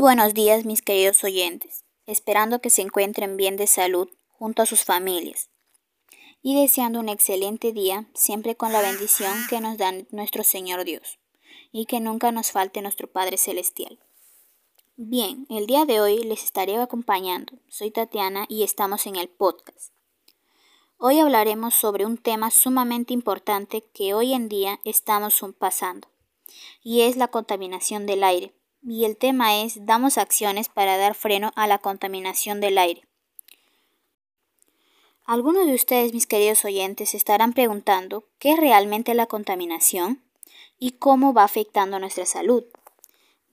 Buenos días mis queridos oyentes, esperando que se encuentren bien de salud junto a sus familias y deseando un excelente día siempre con la bendición que nos da nuestro Señor Dios y que nunca nos falte nuestro Padre Celestial. Bien, el día de hoy les estaré acompañando. Soy Tatiana y estamos en el podcast. Hoy hablaremos sobre un tema sumamente importante que hoy en día estamos pasando y es la contaminación del aire. Y el tema es damos acciones para dar freno a la contaminación del aire. Algunos de ustedes, mis queridos oyentes, estarán preguntando qué es realmente la contaminación y cómo va afectando nuestra salud.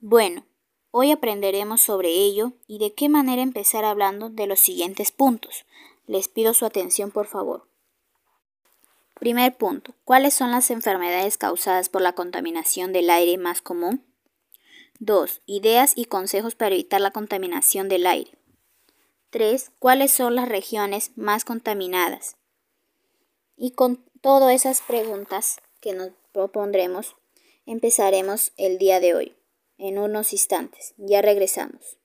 Bueno, hoy aprenderemos sobre ello y de qué manera empezar hablando de los siguientes puntos. Les pido su atención, por favor. Primer punto. ¿Cuáles son las enfermedades causadas por la contaminación del aire más común? 2. Ideas y consejos para evitar la contaminación del aire. 3. ¿Cuáles son las regiones más contaminadas? Y con todas esas preguntas que nos propondremos, empezaremos el día de hoy, en unos instantes. Ya regresamos.